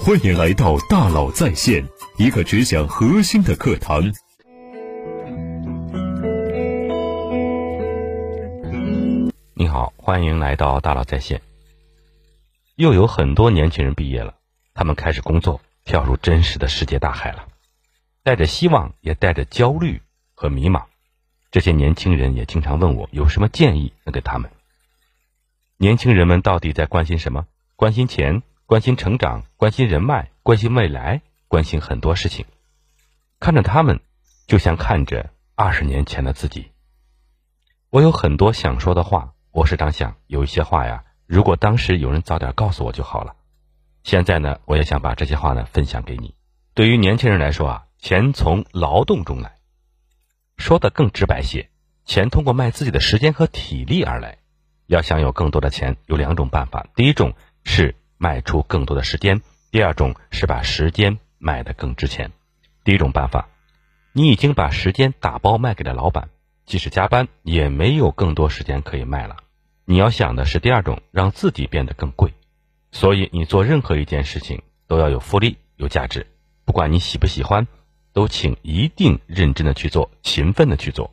欢迎来到大佬在线，一个只讲核心的课堂。你好，欢迎来到大佬在线。又有很多年轻人毕业了，他们开始工作，跳入真实的世界大海了，带着希望，也带着焦虑和迷茫。这些年轻人也经常问我，有什么建议能给他们？年轻人们到底在关心什么？关心钱？关心成长，关心人脉，关心未来，关心很多事情。看着他们，就像看着二十年前的自己。我有很多想说的话，我时常想，有一些话呀，如果当时有人早点告诉我就好了。现在呢，我也想把这些话呢分享给你。对于年轻人来说啊，钱从劳动中来，说的更直白些，钱通过卖自己的时间和体力而来。要想有更多的钱，有两种办法，第一种是。卖出更多的时间。第二种是把时间卖得更值钱。第一种办法，你已经把时间打包卖给了老板，即使加班也没有更多时间可以卖了。你要想的是第二种，让自己变得更贵。所以你做任何一件事情都要有复利、有价值，不管你喜不喜欢，都请一定认真的去做，勤奋的去做。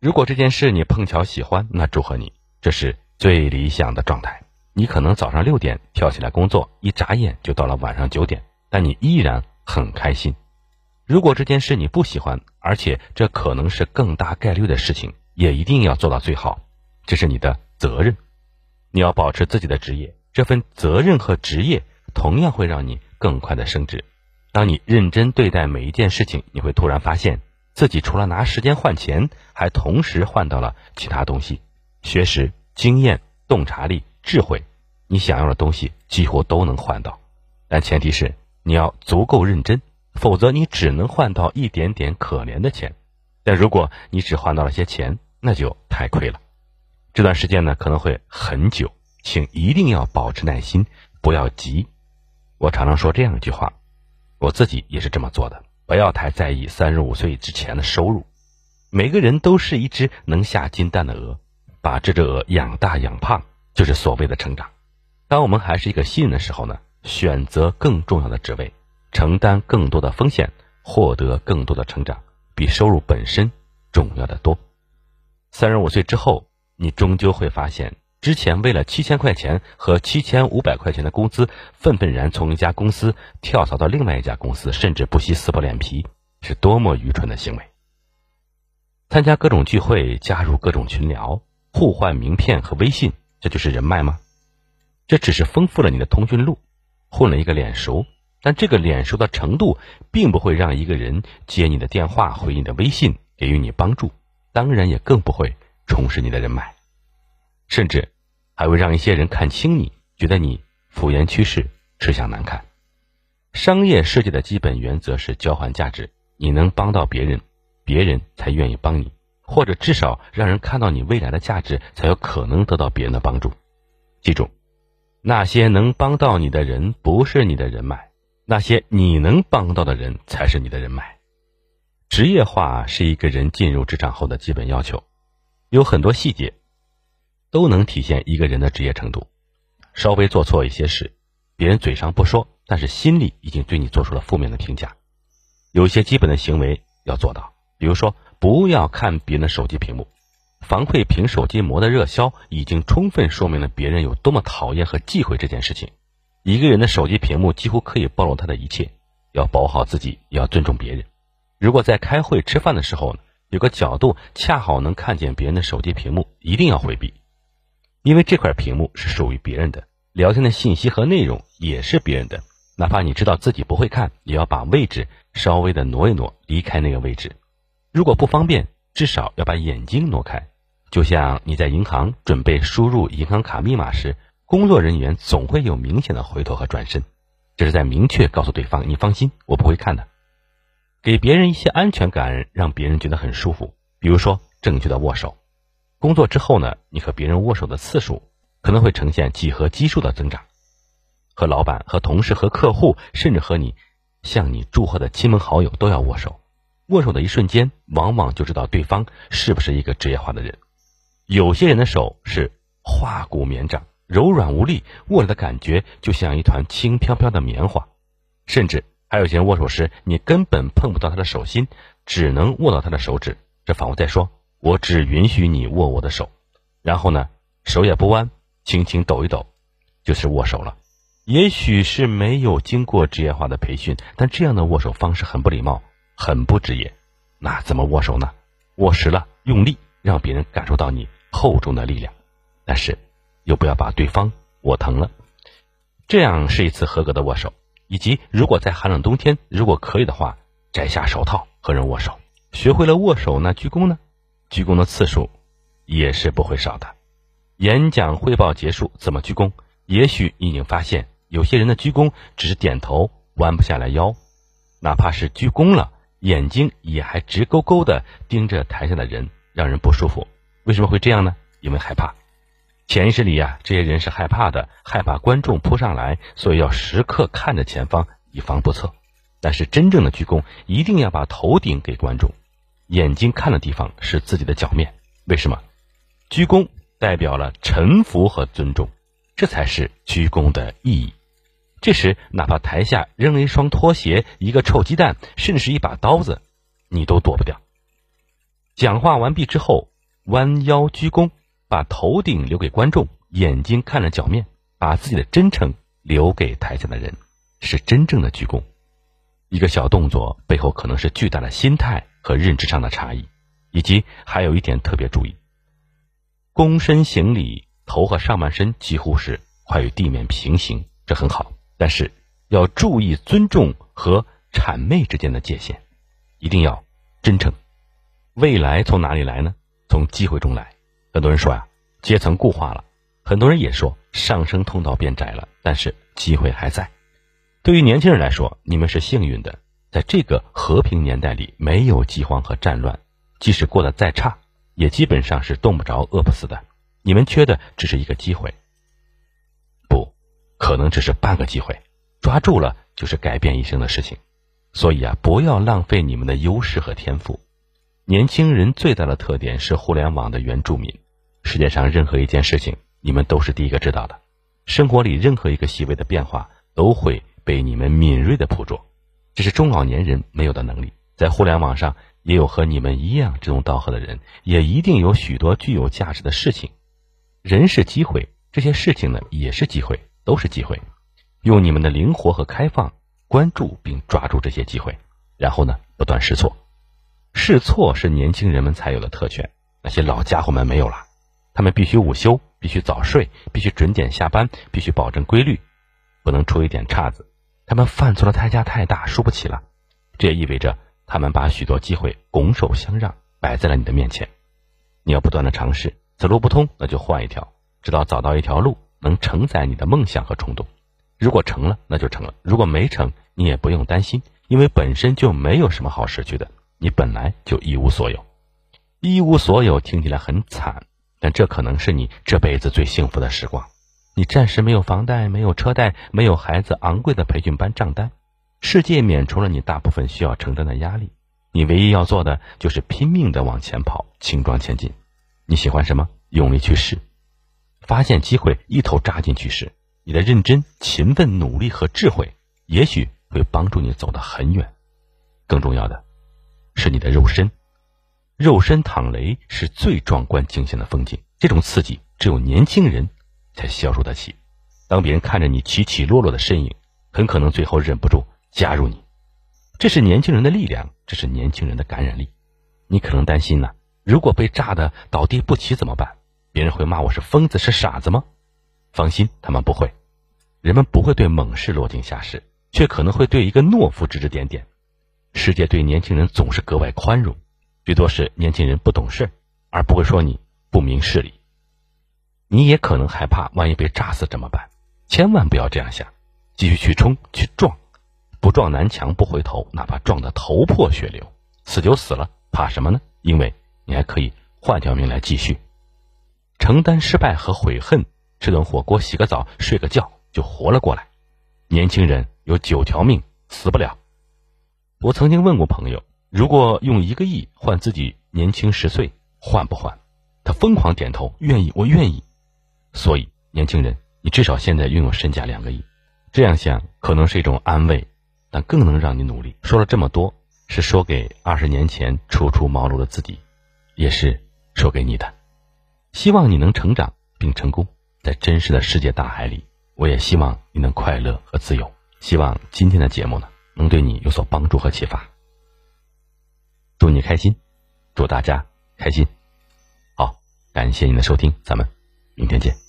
如果这件事你碰巧喜欢，那祝贺你，这是最理想的状态。你可能早上六点跳起来工作，一眨眼就到了晚上九点，但你依然很开心。如果这件事你不喜欢，而且这可能是更大概率的事情，也一定要做到最好，这是你的责任。你要保持自己的职业，这份责任和职业同样会让你更快的升职。当你认真对待每一件事情，你会突然发现自己除了拿时间换钱，还同时换到了其他东西：学识、经验、洞察力。智慧，你想要的东西几乎都能换到，但前提是你要足够认真，否则你只能换到一点点可怜的钱。但如果你只换到了些钱，那就太亏了。这段时间呢可能会很久，请一定要保持耐心，不要急。我常常说这样一句话，我自己也是这么做的：不要太在意三十五岁之前的收入。每个人都是一只能下金蛋的鹅，把这只鹅养大养胖。就是所谓的成长。当我们还是一个新人的时候呢，选择更重要的职位，承担更多的风险，获得更多的成长，比收入本身重要的多。三十五岁之后，你终究会发现，之前为了七千块钱和七千五百块钱的工资，愤愤然从一家公司跳槽到另外一家公司，甚至不惜撕破脸皮，是多么愚蠢的行为。参加各种聚会，加入各种群聊，互换名片和微信。这就是人脉吗？这只是丰富了你的通讯录，混了一个脸熟，但这个脸熟的程度，并不会让一个人接你的电话、回你的微信、给予你帮助，当然也更不会充实你的人脉，甚至还会让一些人看轻你，觉得你敷衍趋势、吃相难看。商业世界的基本原则是交换价值，你能帮到别人，别人才愿意帮你。或者至少让人看到你未来的价值，才有可能得到别人的帮助。记住，那些能帮到你的人不是你的人脉，那些你能帮到的人才是你的人脉。职业化是一个人进入职场后的基本要求，有很多细节都能体现一个人的职业程度。稍微做错一些事，别人嘴上不说，但是心里已经对你做出了负面的评价。有些基本的行为要做到，比如说。不要看别人的手机屏幕，防窥屏手机膜的热销已经充分说明了别人有多么讨厌和忌讳这件事情。一个人的手机屏幕几乎可以暴露他的一切，要保护好自己，也要尊重别人。如果在开会吃饭的时候，有个角度恰好能看见别人的手机屏幕，一定要回避，因为这块屏幕是属于别人的，聊天的信息和内容也是别人的。哪怕你知道自己不会看，也要把位置稍微的挪一挪，离开那个位置。如果不方便，至少要把眼睛挪开。就像你在银行准备输入银行卡密码时，工作人员总会有明显的回头和转身，这是在明确告诉对方：“你放心，我不会看的。”给别人一些安全感，让别人觉得很舒服。比如说，正确的握手。工作之后呢，你和别人握手的次数可能会呈现几何基数的增长。和老板、和同事、和客户，甚至和你向你祝贺的亲朋好友都要握手。握手的一瞬间，往往就知道对方是不是一个职业化的人。有些人的手是化骨绵掌，柔软无力，握着的感觉就像一团轻飘飘的棉花；甚至还有些人握手时，你根本碰不到他的手心，只能握到他的手指，这仿佛在说：“我只允许你握我的手。”然后呢，手也不弯，轻轻抖一抖，就是握手了。也许是没有经过职业化的培训，但这样的握手方式很不礼貌，很不职业。那怎么握手呢？握实了，用力，让别人感受到你厚重的力量，但是又不要把对方握疼了。这样是一次合格的握手。以及，如果在寒冷冬天，如果可以的话，摘下手套和人握手。学会了握手，那鞠躬呢？鞠躬的次数也是不会少的。演讲汇报结束，怎么鞠躬？也许你已经发现，有些人的鞠躬只是点头，弯不下来腰，哪怕是鞠躬了，眼睛也还直勾勾的盯着台下的人，让人不舒服。为什么会这样呢？因为害怕。潜意识里呀，这些人是害怕的，害怕观众扑上来，所以要时刻看着前方，以防不测。但是真正的鞠躬，一定要把头顶给观众，眼睛看的地方是自己的脚面。为什么？鞠躬代表了臣服和尊重，这才是鞠躬的意义。这时，哪怕台下扔了一双拖鞋、一个臭鸡蛋，甚至是一把刀子，你都躲不掉。讲话完毕之后，弯腰鞠躬。把头顶留给观众，眼睛看着脚面，把自己的真诚留给台下的人，是真正的鞠躬。一个小动作背后可能是巨大的心态和认知上的差异，以及还有一点特别注意：躬身行礼，头和上半身几乎是快与地面平行，这很好。但是要注意尊重和谄媚之间的界限，一定要真诚。未来从哪里来呢？从机会中来。很多人说呀，阶层固化了；很多人也说上升通道变窄了。但是机会还在。对于年轻人来说，你们是幸运的，在这个和平年代里，没有饥荒和战乱，即使过得再差，也基本上是冻不着、饿不死的。你们缺的只是一个机会，可能只是半个机会，抓住了就是改变一生的事情。所以啊，不要浪费你们的优势和天赋。年轻人最大的特点是互联网的原住民。世界上任何一件事情，你们都是第一个知道的。生活里任何一个细微的变化，都会被你们敏锐的捕捉。这是中老年人没有的能力。在互联网上，也有和你们一样志同道合的人，也一定有许多具有价值的事情。人是机会，这些事情呢也是机会，都是机会。用你们的灵活和开放，关注并抓住这些机会，然后呢不断试错。试错是年轻人们才有的特权，那些老家伙们没有了。他们必须午休，必须早睡，必须准点下班，必须保证规律，不能出一点岔子。他们犯错的代价太大，输不起了。这也意味着他们把许多机会拱手相让，摆在了你的面前。你要不断的尝试，此路不通，那就换一条，直到找到一条路能承载你的梦想和冲动。如果成了，那就成了；如果没成，你也不用担心，因为本身就没有什么好失去的，你本来就一无所有。一无所有听起来很惨。但这可能是你这辈子最幸福的时光，你暂时没有房贷，没有车贷，没有孩子昂贵的培训班账单，世界免除了你大部分需要承担的压力，你唯一要做的就是拼命的往前跑，轻装前进。你喜欢什么？用力去试，发现机会，一头扎进去时，你的认真、勤奋、努力和智慧，也许会帮助你走得很远。更重要的，是你的肉身。肉身躺雷是最壮观惊险的风景，这种刺激只有年轻人才消受得起。当别人看着你起起落落的身影，很可能最后忍不住加入你。这是年轻人的力量，这是年轻人的感染力。你可能担心呢，如果被炸的倒地不起怎么办？别人会骂我是疯子是傻子吗？放心，他们不会。人们不会对猛士落井下石，却可能会对一个懦夫指指点点。世界对年轻人总是格外宽容。最多是年轻人不懂事，而不会说你不明事理。你也可能害怕，万一被炸死怎么办？千万不要这样想，继续去冲去撞，不撞南墙不回头，哪怕撞得头破血流，死就死了，怕什么呢？因为你还可以换条命来继续。承担失败和悔恨，吃顿火锅，洗个澡，睡个觉就活了过来。年轻人有九条命，死不了。我曾经问过朋友。如果用一个亿换自己年轻十岁，换不换？他疯狂点头，愿意，我愿意。所以，年轻人，你至少现在拥有身价两个亿，这样想可能是一种安慰，但更能让你努力。说了这么多，是说给二十年前初出茅庐的自己，也是说给你的。希望你能成长并成功，在真实的世界大海里。我也希望你能快乐和自由。希望今天的节目呢，能对你有所帮助和启发。祝你开心，祝大家开心。好，感谢您的收听，咱们明天见。